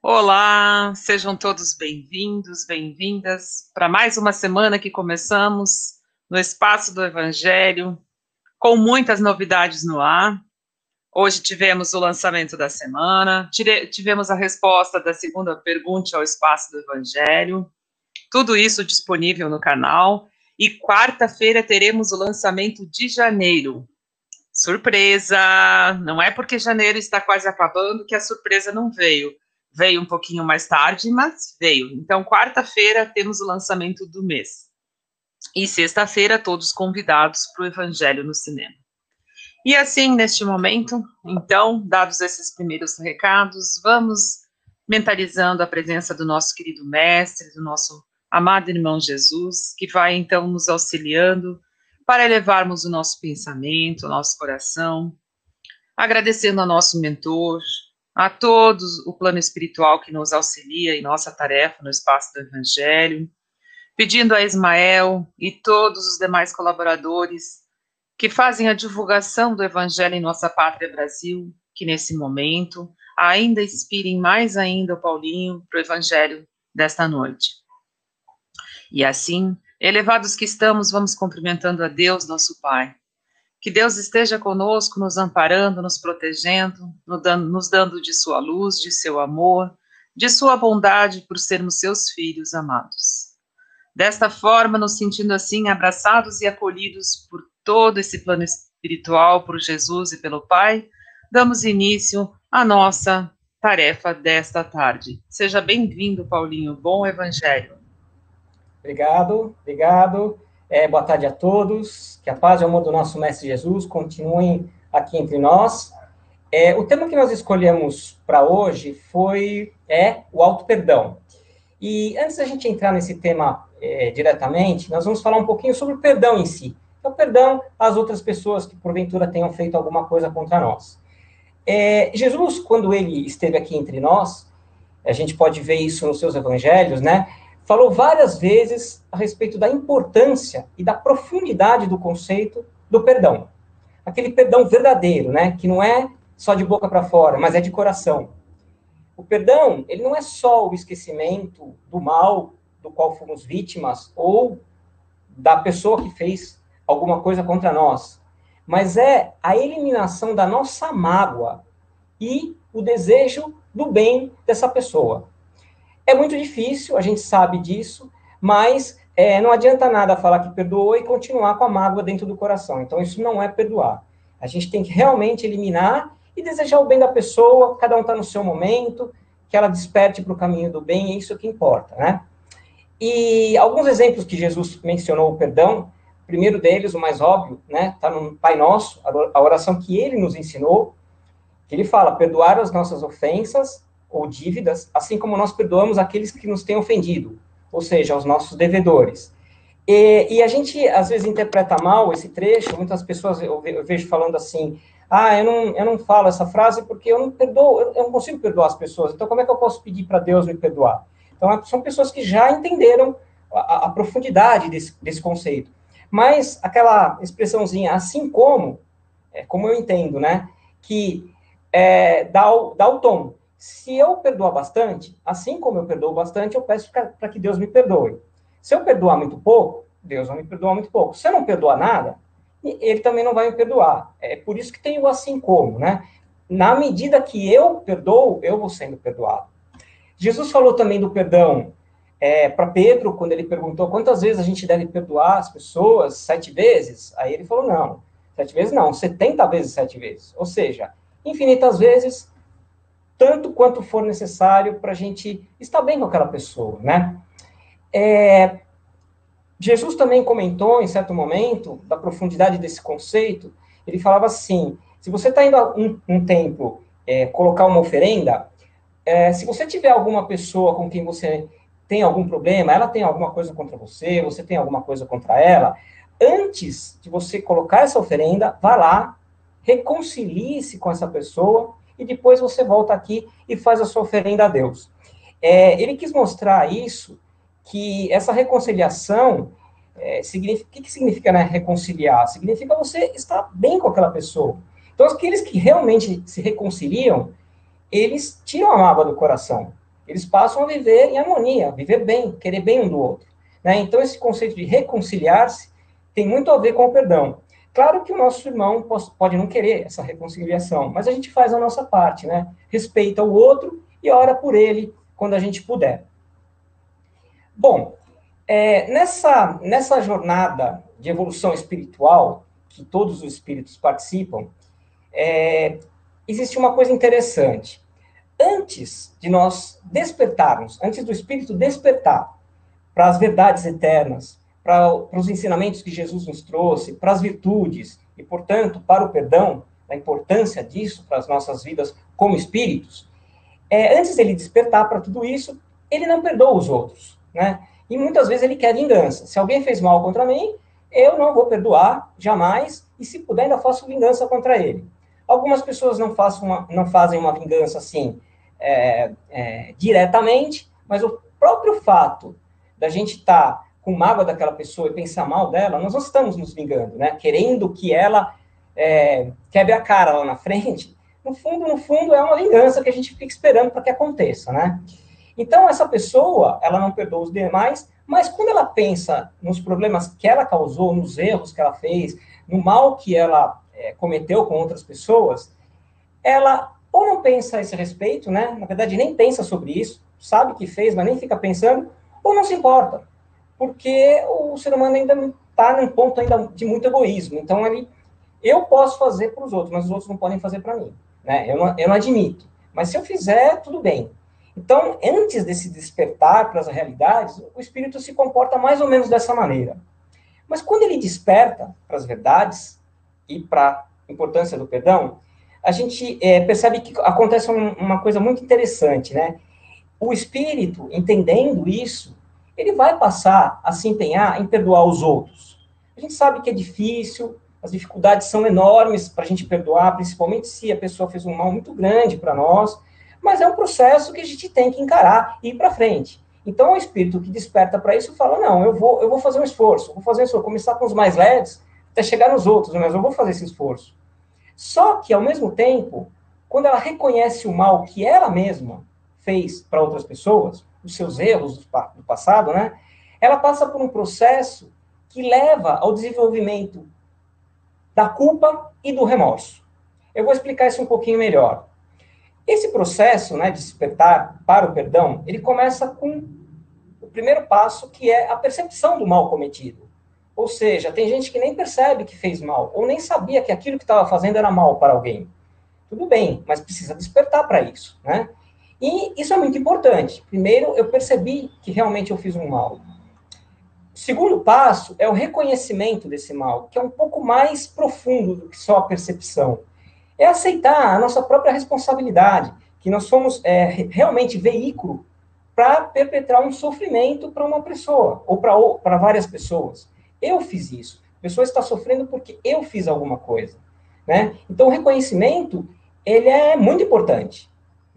Olá, sejam todos bem-vindos, bem-vindas para mais uma semana que começamos no Espaço do Evangelho, com muitas novidades no ar. Hoje tivemos o lançamento da semana, tivemos a resposta da segunda pergunta ao Espaço do Evangelho, tudo isso disponível no canal. E quarta-feira teremos o lançamento de janeiro. Surpresa! Não é porque janeiro está quase acabando que a surpresa não veio veio um pouquinho mais tarde, mas veio. Então, quarta-feira temos o lançamento do mês. E sexta-feira, todos convidados para o Evangelho no Cinema. E assim, neste momento, então, dados esses primeiros recados, vamos mentalizando a presença do nosso querido Mestre, do nosso amado irmão Jesus, que vai então nos auxiliando para elevarmos o nosso pensamento, o nosso coração, agradecendo ao nosso mentor, a todos o plano espiritual que nos auxilia em nossa tarefa no espaço do Evangelho, pedindo a Ismael e todos os demais colaboradores que fazem a divulgação do Evangelho em nossa pátria Brasil, que nesse momento ainda inspirem mais ainda o Paulinho para o Evangelho desta noite. E assim, elevados que estamos, vamos cumprimentando a Deus, nosso Pai, que Deus esteja conosco, nos amparando, nos protegendo, nos dando de sua luz, de seu amor, de sua bondade por sermos seus filhos amados. Desta forma, nos sentindo assim abraçados e acolhidos por todo esse plano espiritual, por Jesus e pelo Pai, damos início à nossa tarefa desta tarde. Seja bem-vindo, Paulinho. Bom Evangelho. Obrigado, obrigado. É, boa tarde a todos. Que a paz e o amor do nosso Mestre Jesus continuem aqui entre nós. É, o tema que nós escolhemos para hoje foi é o auto perdão. E antes da gente entrar nesse tema é, diretamente, nós vamos falar um pouquinho sobre o perdão em si. É o perdão às outras pessoas que porventura tenham feito alguma coisa contra nós. É, Jesus, quando ele esteve aqui entre nós, a gente pode ver isso nos seus evangelhos, né? Falou várias vezes a respeito da importância e da profundidade do conceito do perdão. Aquele perdão verdadeiro, né, que não é só de boca para fora, mas é de coração. O perdão, ele não é só o esquecimento do mal do qual fomos vítimas ou da pessoa que fez alguma coisa contra nós, mas é a eliminação da nossa mágoa e o desejo do bem dessa pessoa. É muito difícil, a gente sabe disso, mas é, não adianta nada falar que perdoou e continuar com a mágoa dentro do coração. Então, isso não é perdoar. A gente tem que realmente eliminar e desejar o bem da pessoa, cada um está no seu momento, que ela desperte para o caminho do bem, é isso que importa, né? E alguns exemplos que Jesus mencionou o perdão, primeiro deles, o mais óbvio, né, está no Pai Nosso, a oração que ele nos ensinou, que ele fala, perdoar as nossas ofensas, ou dívidas, assim como nós perdoamos aqueles que nos têm ofendido, ou seja, os nossos devedores. E, e, a gente, às vezes, interpreta mal esse trecho, muitas pessoas eu, vejo falando assim, ah, eu não, eu não falo essa frase porque eu não perdoo, eu não consigo perdoar as pessoas, então como é que eu posso pedir para Deus me perdoar? Então, é, são pessoas que já entenderam a, a profundidade desse, desse conceito. Mas aquela expressãozinha, assim como, é, como eu entendo, né, que é, dá, o, dá o tom, se eu perdoar bastante, assim como eu perdoo bastante, eu peço para que Deus me perdoe. Se eu perdoar muito pouco, Deus vai me perdoar muito pouco. Se eu não perdoar nada, ele também não vai me perdoar. É por isso que tem o assim como, né? Na medida que eu perdoo, eu vou sendo perdoado. Jesus falou também do perdão é, para Pedro, quando ele perguntou quantas vezes a gente deve perdoar as pessoas, sete vezes? Aí ele falou, não, sete vezes não, setenta vezes sete vezes. Ou seja, infinitas vezes tanto quanto for necessário para a gente estar bem com aquela pessoa, né? É, Jesus também comentou, em certo momento, da profundidade desse conceito, ele falava assim, se você está indo a um, um templo é, colocar uma oferenda, é, se você tiver alguma pessoa com quem você tem algum problema, ela tem alguma coisa contra você, você tem alguma coisa contra ela, antes de você colocar essa oferenda, vá lá, reconcilie-se com essa pessoa, e depois você volta aqui e faz a sua oferenda a Deus. É, ele quis mostrar isso, que essa reconciliação, é, significa, o que, que significa né, reconciliar? Significa você estar bem com aquela pessoa. Então, aqueles que realmente se reconciliam, eles tiram a mágoa do coração. Eles passam a viver em harmonia, viver bem, querer bem um do outro. Né? Então, esse conceito de reconciliar-se tem muito a ver com o perdão. Claro que o nosso irmão pode não querer essa reconciliação, mas a gente faz a nossa parte, né? Respeita o outro e ora por ele quando a gente puder. Bom, é, nessa, nessa jornada de evolução espiritual, que todos os espíritos participam, é, existe uma coisa interessante. Antes de nós despertarmos, antes do espírito despertar para as verdades eternas, para, os ensinamentos que Jesus nos trouxe, para as virtudes e, portanto, para o perdão, a importância disso para as nossas vidas como espíritos, é, antes dele despertar para tudo isso, ele não perdoa os outros, né? E muitas vezes ele quer vingança. Se alguém fez mal contra mim, eu não vou perdoar jamais, e se puder, ainda faço vingança contra ele. Algumas pessoas não, uma, não fazem uma vingança assim é, é, diretamente, mas o próprio fato da gente estar tá com mágoa daquela pessoa e pensar mal dela, nós não estamos nos vingando, né? Querendo que ela é, quebre a cara lá na frente, no fundo, no fundo, é uma vingança que a gente fica esperando para que aconteça, né? Então, essa pessoa, ela não perdoa os demais, mas quando ela pensa nos problemas que ela causou, nos erros que ela fez, no mal que ela é, cometeu com outras pessoas, ela ou não pensa a esse respeito, né? Na verdade, nem pensa sobre isso, sabe que fez, mas nem fica pensando, ou não se importa, porque o ser humano ainda está num ponto ainda de muito egoísmo. Então, ele, eu posso fazer para os outros, mas os outros não podem fazer para mim, né? Eu não, eu não admito. Mas se eu fizer, tudo bem. Então, antes desse despertar para as realidades, o espírito se comporta mais ou menos dessa maneira. Mas quando ele desperta para as verdades e para a importância do perdão, a gente é, percebe que acontece um, uma coisa muito interessante, né? O espírito, entendendo isso, ele vai passar a se empenhar em perdoar os outros. A gente sabe que é difícil, as dificuldades são enormes para a gente perdoar, principalmente se a pessoa fez um mal muito grande para nós, mas é um processo que a gente tem que encarar e ir para frente. Então, o espírito que desperta para isso fala: não, eu vou, eu vou fazer um esforço, vou fazer um esforço, começar com os mais leves até chegar nos outros, mas eu vou fazer esse esforço. Só que, ao mesmo tempo, quando ela reconhece o mal que ela mesma fez para outras pessoas, os seus erros do passado, né? Ela passa por um processo que leva ao desenvolvimento da culpa e do remorso. Eu vou explicar isso um pouquinho melhor. Esse processo né, de despertar para o perdão, ele começa com o primeiro passo, que é a percepção do mal cometido. Ou seja, tem gente que nem percebe que fez mal, ou nem sabia que aquilo que estava fazendo era mal para alguém. Tudo bem, mas precisa despertar para isso, né? E isso é muito importante. Primeiro, eu percebi que realmente eu fiz um mal. O segundo passo é o reconhecimento desse mal, que é um pouco mais profundo do que só a percepção é aceitar a nossa própria responsabilidade, que nós somos é, realmente veículo para perpetrar um sofrimento para uma pessoa, ou para várias pessoas. Eu fiz isso. A pessoa está sofrendo porque eu fiz alguma coisa. Né? Então, o reconhecimento, ele é muito importante.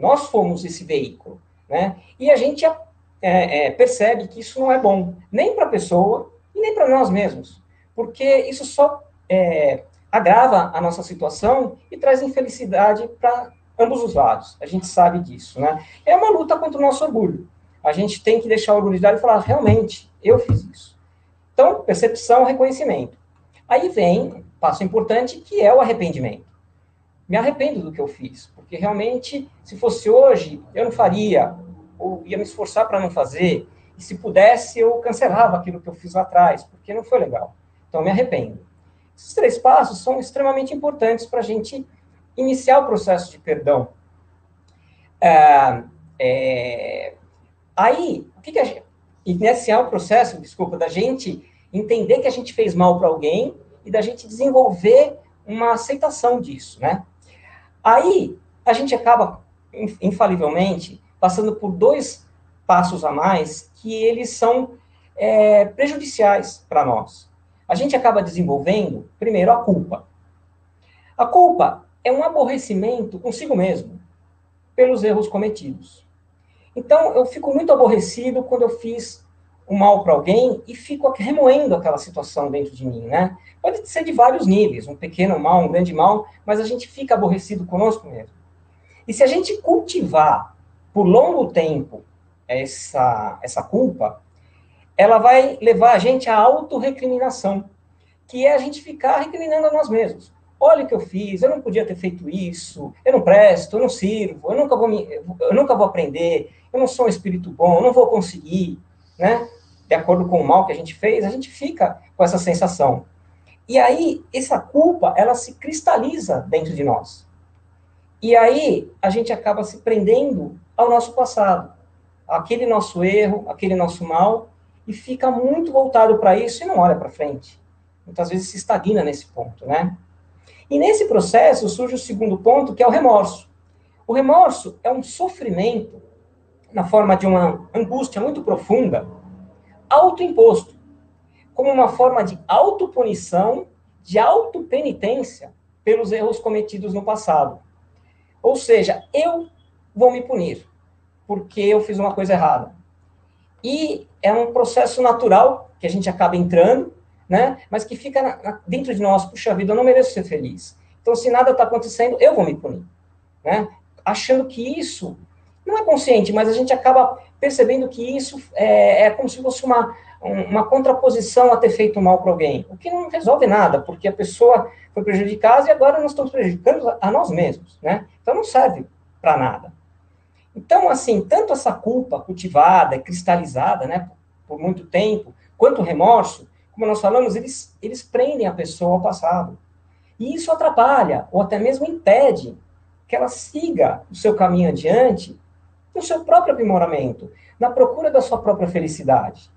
Nós fomos esse veículo. Né? E a gente é, é, percebe que isso não é bom, nem para a pessoa e nem para nós mesmos. Porque isso só é, agrava a nossa situação e traz infelicidade para ambos os lados. A gente sabe disso, né? É uma luta contra o nosso orgulho. A gente tem que deixar o orgulho de lado e falar, realmente, eu fiz isso. Então, percepção, reconhecimento. Aí vem passo importante, que é o arrependimento. Me arrependo do que eu fiz, porque realmente, se fosse hoje, eu não faria, ou ia me esforçar para não fazer, e se pudesse, eu cancelava aquilo que eu fiz lá atrás, porque não foi legal. Então, me arrependo. Esses três passos são extremamente importantes para a gente iniciar o processo de perdão. É, é, aí, o que, que a gente. Iniciar o processo, desculpa, da gente entender que a gente fez mal para alguém e da gente desenvolver uma aceitação disso, né? Aí, a gente acaba, infalivelmente, passando por dois passos a mais que eles são é, prejudiciais para nós a gente acaba desenvolvendo, primeiro, a culpa. A culpa é um aborrecimento consigo mesmo, pelos erros cometidos. Então, eu fico muito aborrecido quando eu fiz um mal para alguém e fico remoendo aquela situação dentro de mim, né? Pode ser de vários níveis, um pequeno mal, um grande mal, mas a gente fica aborrecido conosco mesmo. E se a gente cultivar por longo tempo essa, essa culpa, ela vai levar a gente à autorrecriminação, que é a gente ficar recriminando a nós mesmos. Olha o que eu fiz, eu não podia ter feito isso, eu não presto, eu não sirvo, eu nunca vou, me, eu nunca vou aprender, eu não sou um espírito bom, eu não vou conseguir, né? De acordo com o mal que a gente fez, a gente fica com essa sensação. E aí, essa culpa, ela se cristaliza dentro de nós. E aí, a gente acaba se prendendo ao nosso passado, aquele nosso erro, aquele nosso mal, e fica muito voltado para isso e não olha para frente. Muitas vezes se estagna nesse ponto, né? E nesse processo surge o segundo ponto, que é o remorso. O remorso é um sofrimento na forma de uma angústia muito profunda, autoimposto, como uma forma de autopunição, de autopenitência pelos erros cometidos no passado. Ou seja, eu vou me punir porque eu fiz uma coisa errada. E é um processo natural que a gente acaba entrando, né? Mas que fica na, na, dentro de nós, puxa vida, eu não mereço ser feliz. Então, se nada está acontecendo, eu vou me punir, né? Achando que isso não é consciente, mas a gente acaba percebendo que isso é, é como se fosse uma, uma contraposição a ter feito mal para alguém, o que não resolve nada, porque a pessoa foi prejudicada e agora nós estamos prejudicando a nós mesmos, né? Então não serve para nada. Então, assim, tanto essa culpa cultivada, cristalizada, né, por muito tempo, quanto o remorso, como nós falamos, eles, eles prendem a pessoa ao passado. E isso atrapalha, ou até mesmo impede, que ela siga o seu caminho adiante no seu próprio aprimoramento, na procura da sua própria felicidade.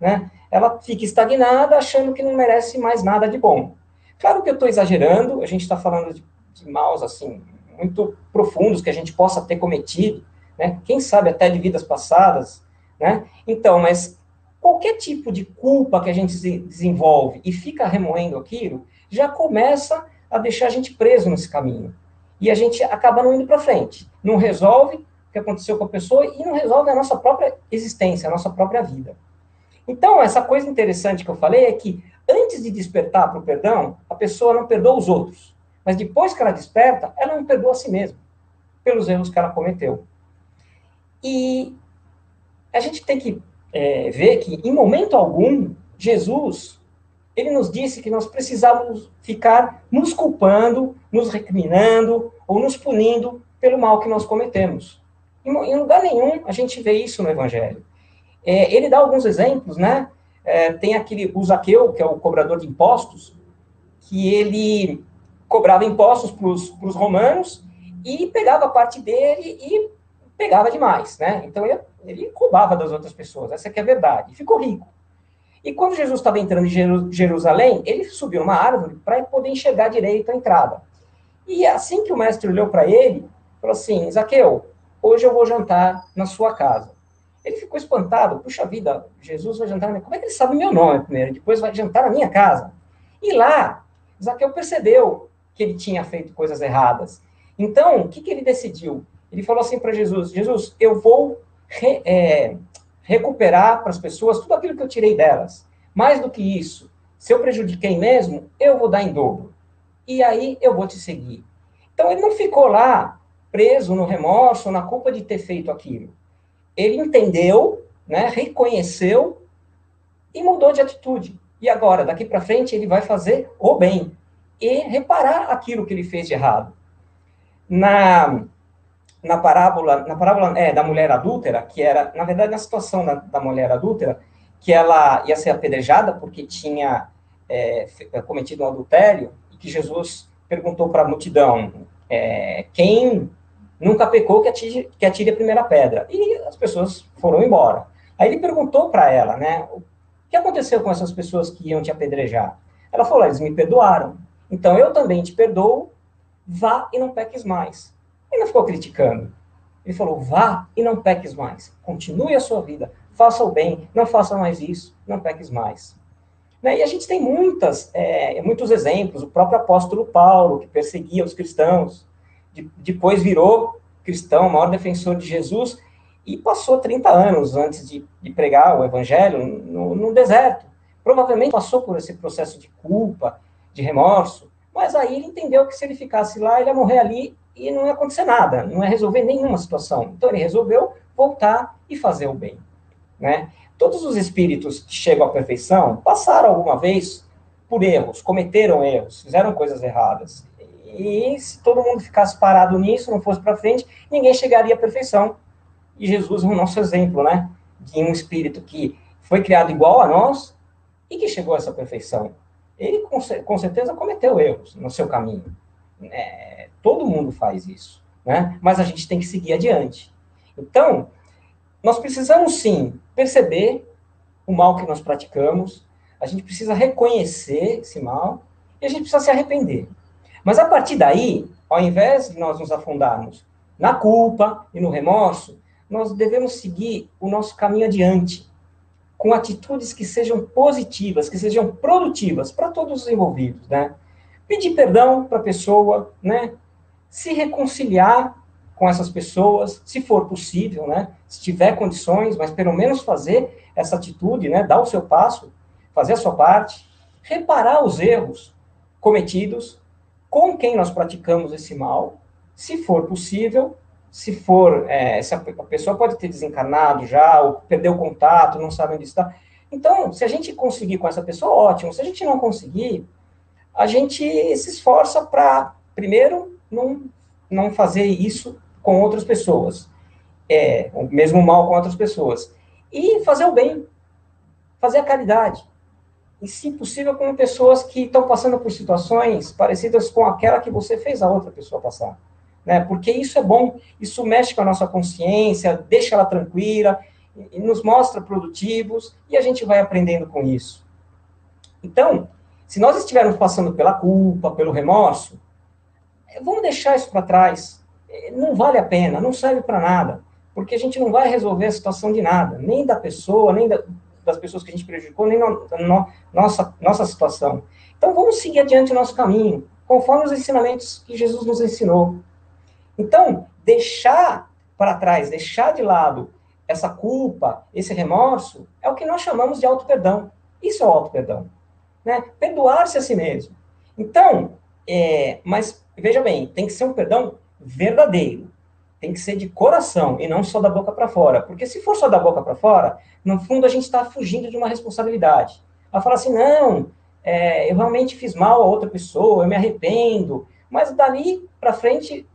Né? Ela fica estagnada, achando que não merece mais nada de bom. Claro que eu estou exagerando, a gente está falando de, de maus, assim, muito profundos que a gente possa ter cometido, né? Quem sabe até de vidas passadas, né? Então, mas qualquer tipo de culpa que a gente desenvolve e fica remoendo aquilo, já começa a deixar a gente preso nesse caminho. E a gente acaba não indo para frente. Não resolve que aconteceu com a pessoa e não resolve a nossa própria existência, a nossa própria vida. Então, essa coisa interessante que eu falei é que antes de despertar para o perdão, a pessoa não perdoa os outros. Mas depois que ela desperta, ela não perdoa a si mesma pelos erros que ela cometeu. E a gente tem que é, ver que, em momento algum, Jesus, ele nos disse que nós precisávamos ficar nos culpando, nos recriminando ou nos punindo pelo mal que nós cometemos. Em, lugar nenhum a gente vê isso no Evangelho. É, ele dá alguns exemplos, né? É, tem aquele, o Zaqueu, que é o cobrador de impostos, que ele cobrava impostos para os romanos e pegava parte dele e pegava demais, né? Então ele, ele roubava das outras pessoas, essa que é a verdade, ficou rico. E quando Jesus estava entrando em Jerusalém, ele subiu numa árvore para poder enxergar direito a entrada. E assim que o mestre olhou para ele, falou assim: Zaqueu, hoje eu vou jantar na sua casa. Ele ficou espantado, puxa vida, Jesus vai jantar na minha Como é que ele sabe meu nome primeiro? Depois vai jantar na minha casa. E lá, Zaqueu percebeu que ele tinha feito coisas erradas. Então, o que, que ele decidiu? Ele falou assim para Jesus: Jesus, eu vou re, é, recuperar para as pessoas tudo aquilo que eu tirei delas. Mais do que isso, se eu prejudiquei mesmo, eu vou dar em dobro. E aí eu vou te seguir. Então ele não ficou lá preso no remorso, na culpa de ter feito aquilo. Ele entendeu, né, reconheceu e mudou de atitude. E agora, daqui para frente, ele vai fazer o bem e reparar aquilo que ele fez de errado. Na na parábola, na parábola é, da mulher adúltera, que era, na verdade, na situação da, da mulher adúltera, que ela ia ser apedrejada porque tinha é, é cometido um adultério, e que Jesus perguntou para a multidão, é, quem nunca pecou que atire, que atire a primeira pedra. E as pessoas foram embora. Aí ele perguntou para ela, né, o que aconteceu com essas pessoas que iam te apedrejar? Ela falou, eles me perdoaram. Então eu também te perdoo, vá e não peques mais. Ele não ficou criticando. Ele falou: vá e não peques mais. Continue a sua vida. Faça o bem. Não faça mais isso. Não peques mais. Né? E a gente tem muitas, é, muitos exemplos. O próprio apóstolo Paulo, que perseguia os cristãos, de, depois virou cristão, maior defensor de Jesus, e passou 30 anos antes de, de pregar o evangelho no, no deserto. Provavelmente passou por esse processo de culpa, de remorso, mas aí ele entendeu que se ele ficasse lá, ele ia morrer ali e não ia acontecer nada, não ia resolver nenhuma situação. Então ele resolveu voltar e fazer o bem, né? Todos os espíritos que chegam à perfeição passaram alguma vez por erros, cometeram erros, fizeram coisas erradas. E se todo mundo ficasse parado nisso, não fosse para frente, ninguém chegaria à perfeição. E Jesus é o nosso exemplo, né? De um espírito que foi criado igual a nós e que chegou a essa perfeição. Ele com, com certeza cometeu erros no seu caminho. É, todo mundo faz isso, né? Mas a gente tem que seguir adiante. Então, nós precisamos sim perceber o mal que nós praticamos, a gente precisa reconhecer esse mal e a gente precisa se arrepender. Mas a partir daí, ao invés de nós nos afundarmos na culpa e no remorso, nós devemos seguir o nosso caminho adiante, com atitudes que sejam positivas, que sejam produtivas para todos os envolvidos, né? Pedir perdão para a pessoa, né? Se reconciliar com essas pessoas, se for possível, né? Se tiver condições, mas pelo menos fazer essa atitude, né? Dar o seu passo, fazer a sua parte, reparar os erros cometidos com quem nós praticamos esse mal, se for possível, se for, é, se a pessoa pode ter desencarnado já, ou perdeu o contato, não sabe onde está. Então, se a gente conseguir com essa pessoa, ótimo. Se a gente não conseguir, a gente se esforça para, primeiro, não, não fazer isso com outras pessoas. É, o mesmo mal com outras pessoas. E fazer o bem, fazer a caridade. E, se possível, com pessoas que estão passando por situações parecidas com aquela que você fez a outra pessoa passar. Né? Porque isso é bom, isso mexe com a nossa consciência, deixa ela tranquila, e nos mostra produtivos, e a gente vai aprendendo com isso. Então, se nós estivermos passando pela culpa, pelo remorso, vamos deixar isso para trás não vale a pena, não serve para nada, porque a gente não vai resolver a situação de nada, nem da pessoa, nem da, das pessoas que a gente prejudicou, nem da nossa, nossa situação. Então vamos seguir adiante o nosso caminho, conforme os ensinamentos que Jesus nos ensinou. Então, deixar para trás, deixar de lado essa culpa, esse remorso, é o que nós chamamos de auto-perdão. Isso é o auto-perdão. Né? Perdoar-se a si mesmo. Então, é, mas veja bem, tem que ser um perdão verdadeiro. Tem que ser de coração e não só da boca para fora. Porque se for só da boca para fora, no fundo a gente está fugindo de uma responsabilidade. Ela fala assim: não, é, eu realmente fiz mal a outra pessoa, eu me arrependo. Mas dali para frente,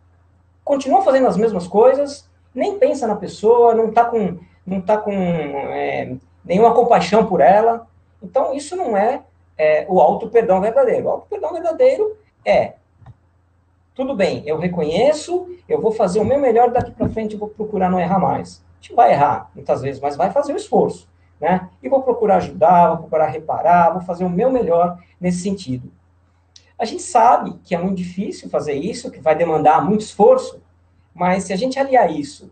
continua fazendo as mesmas coisas, nem pensa na pessoa, não está com, não tá com é, nenhuma compaixão por ela. Então, isso não é, é o auto-perdão verdadeiro. O auto-perdão verdadeiro é tudo bem, eu reconheço, eu vou fazer o meu melhor daqui para frente, vou procurar não errar mais. A gente vai errar, muitas vezes, mas vai fazer o esforço, né? E vou procurar ajudar, vou procurar reparar, vou fazer o meu melhor nesse sentido. A gente sabe que é muito difícil fazer isso, que vai demandar muito esforço, mas se a gente aliar isso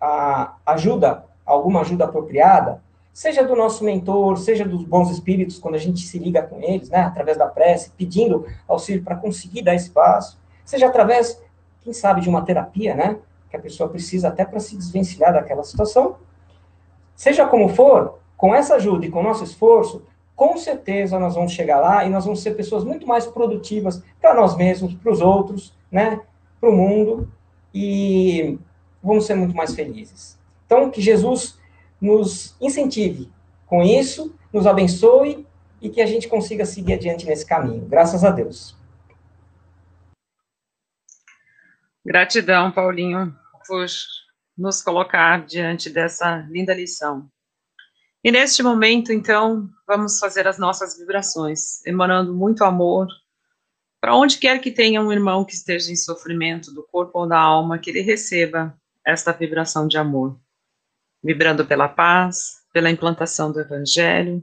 a ajuda, alguma ajuda apropriada, seja do nosso mentor, seja dos bons espíritos, quando a gente se liga com eles, né, através da prece, pedindo auxílio para conseguir dar espaço, seja através, quem sabe, de uma terapia, né? Que a pessoa precisa até para se desvencilhar daquela situação. Seja como for, com essa ajuda e com o nosso esforço, com certeza nós vamos chegar lá e nós vamos ser pessoas muito mais produtivas para nós mesmos, para os outros, né? Para o mundo e vamos ser muito mais felizes. Então, que Jesus nos incentive com isso, nos abençoe e que a gente consiga seguir adiante nesse caminho. Graças a Deus. Gratidão, Paulinho, por nos colocar diante dessa linda lição. E neste momento, então, vamos fazer as nossas vibrações, emanando muito amor para onde quer que tenha um irmão que esteja em sofrimento do corpo ou da alma, que ele receba esta vibração de amor, vibrando pela paz, pela implantação do Evangelho,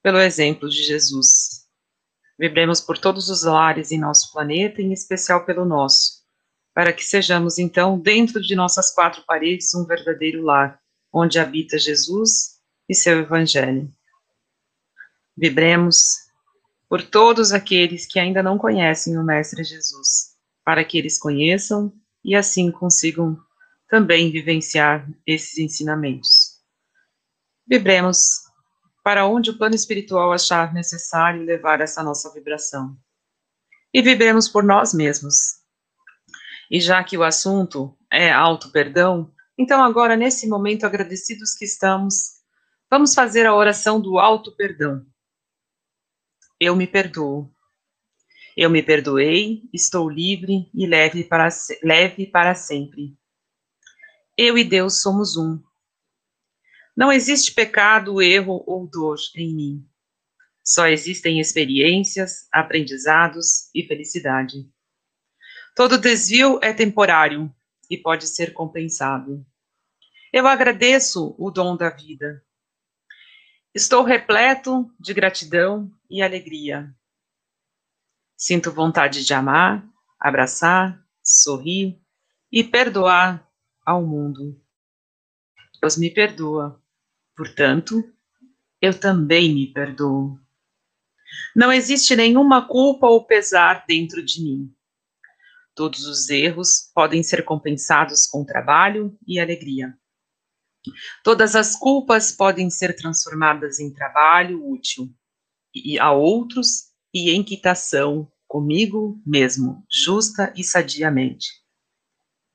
pelo exemplo de Jesus. Vibremos por todos os lares em nosso planeta, em especial pelo nosso para que sejamos, então, dentro de nossas quatro paredes, um verdadeiro lar, onde habita Jesus e seu Evangelho. Vibremos por todos aqueles que ainda não conhecem o Mestre Jesus, para que eles conheçam e assim consigam também vivenciar esses ensinamentos. Vibremos para onde o plano espiritual achar necessário levar essa nossa vibração. E vibremos por nós mesmos, E já que o assunto é auto-perdão, então agora, nesse momento, agradecidos que estamos, vamos fazer a oração do auto-perdão. Eu me perdoo. Eu me perdoei, estou livre e leve para, leve para sempre. Eu e Deus somos um. Não existe pecado, erro ou dor em mim. Só existem experiências, aprendizados e felicidade. Todo desvio é temporário e pode ser compensado. Eu agradeço o dom da vida. Estou repleto de gratidão e alegria. Sinto vontade de amar, abraçar, sorrir e perdoar ao mundo. Deus me perdoa, portanto, eu também me perdoo. Não existe nenhuma culpa ou pesar dentro de mim. Todos os erros podem ser compensados com trabalho e alegria. Todas as culpas podem ser transformadas em trabalho útil e a outros e em quitação comigo mesmo, justa e sadiamente.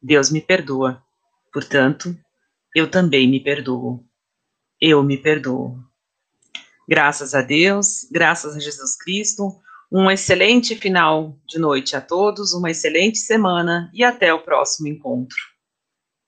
Deus me perdoa, portanto, eu também me perdoo. Eu me perdoo. Graças a Deus, graças a Jesus Cristo, um excelente final de noite a todos, uma excelente semana e até o próximo encontro.